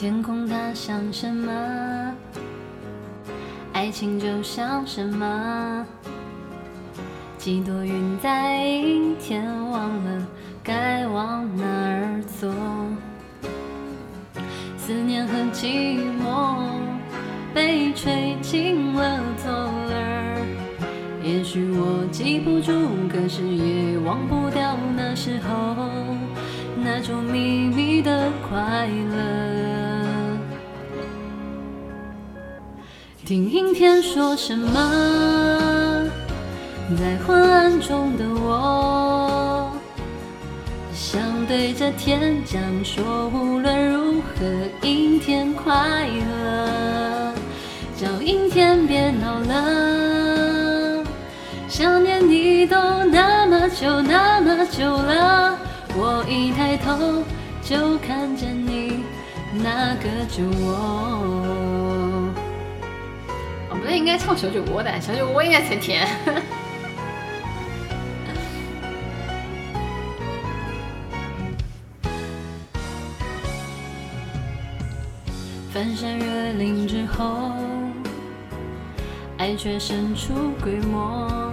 天空它像什么？爱情就像什么？几朵云在阴天，忘了该往哪儿走。思念和寂寞被吹进了头。记不住，可是也忘不掉那时候那种秘密的快乐。听阴天说什么，在昏暗中的我，想对着天讲说，无论如何，阴天快乐，你都那么久那么久了，我一抬头就看见你那个酒窝。我们应该唱小酒窝的，小酒窝应该才甜。翻山越岭之后，爱却生出规模。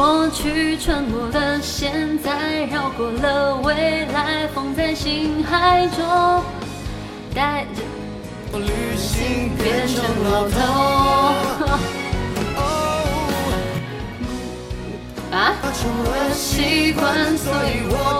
过去穿过了，现在绕过了，未来放在心海中，带着我旅行变成老头。啊，成了习惯，所以我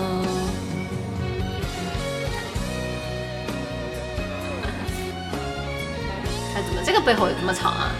这个背后有这么长啊？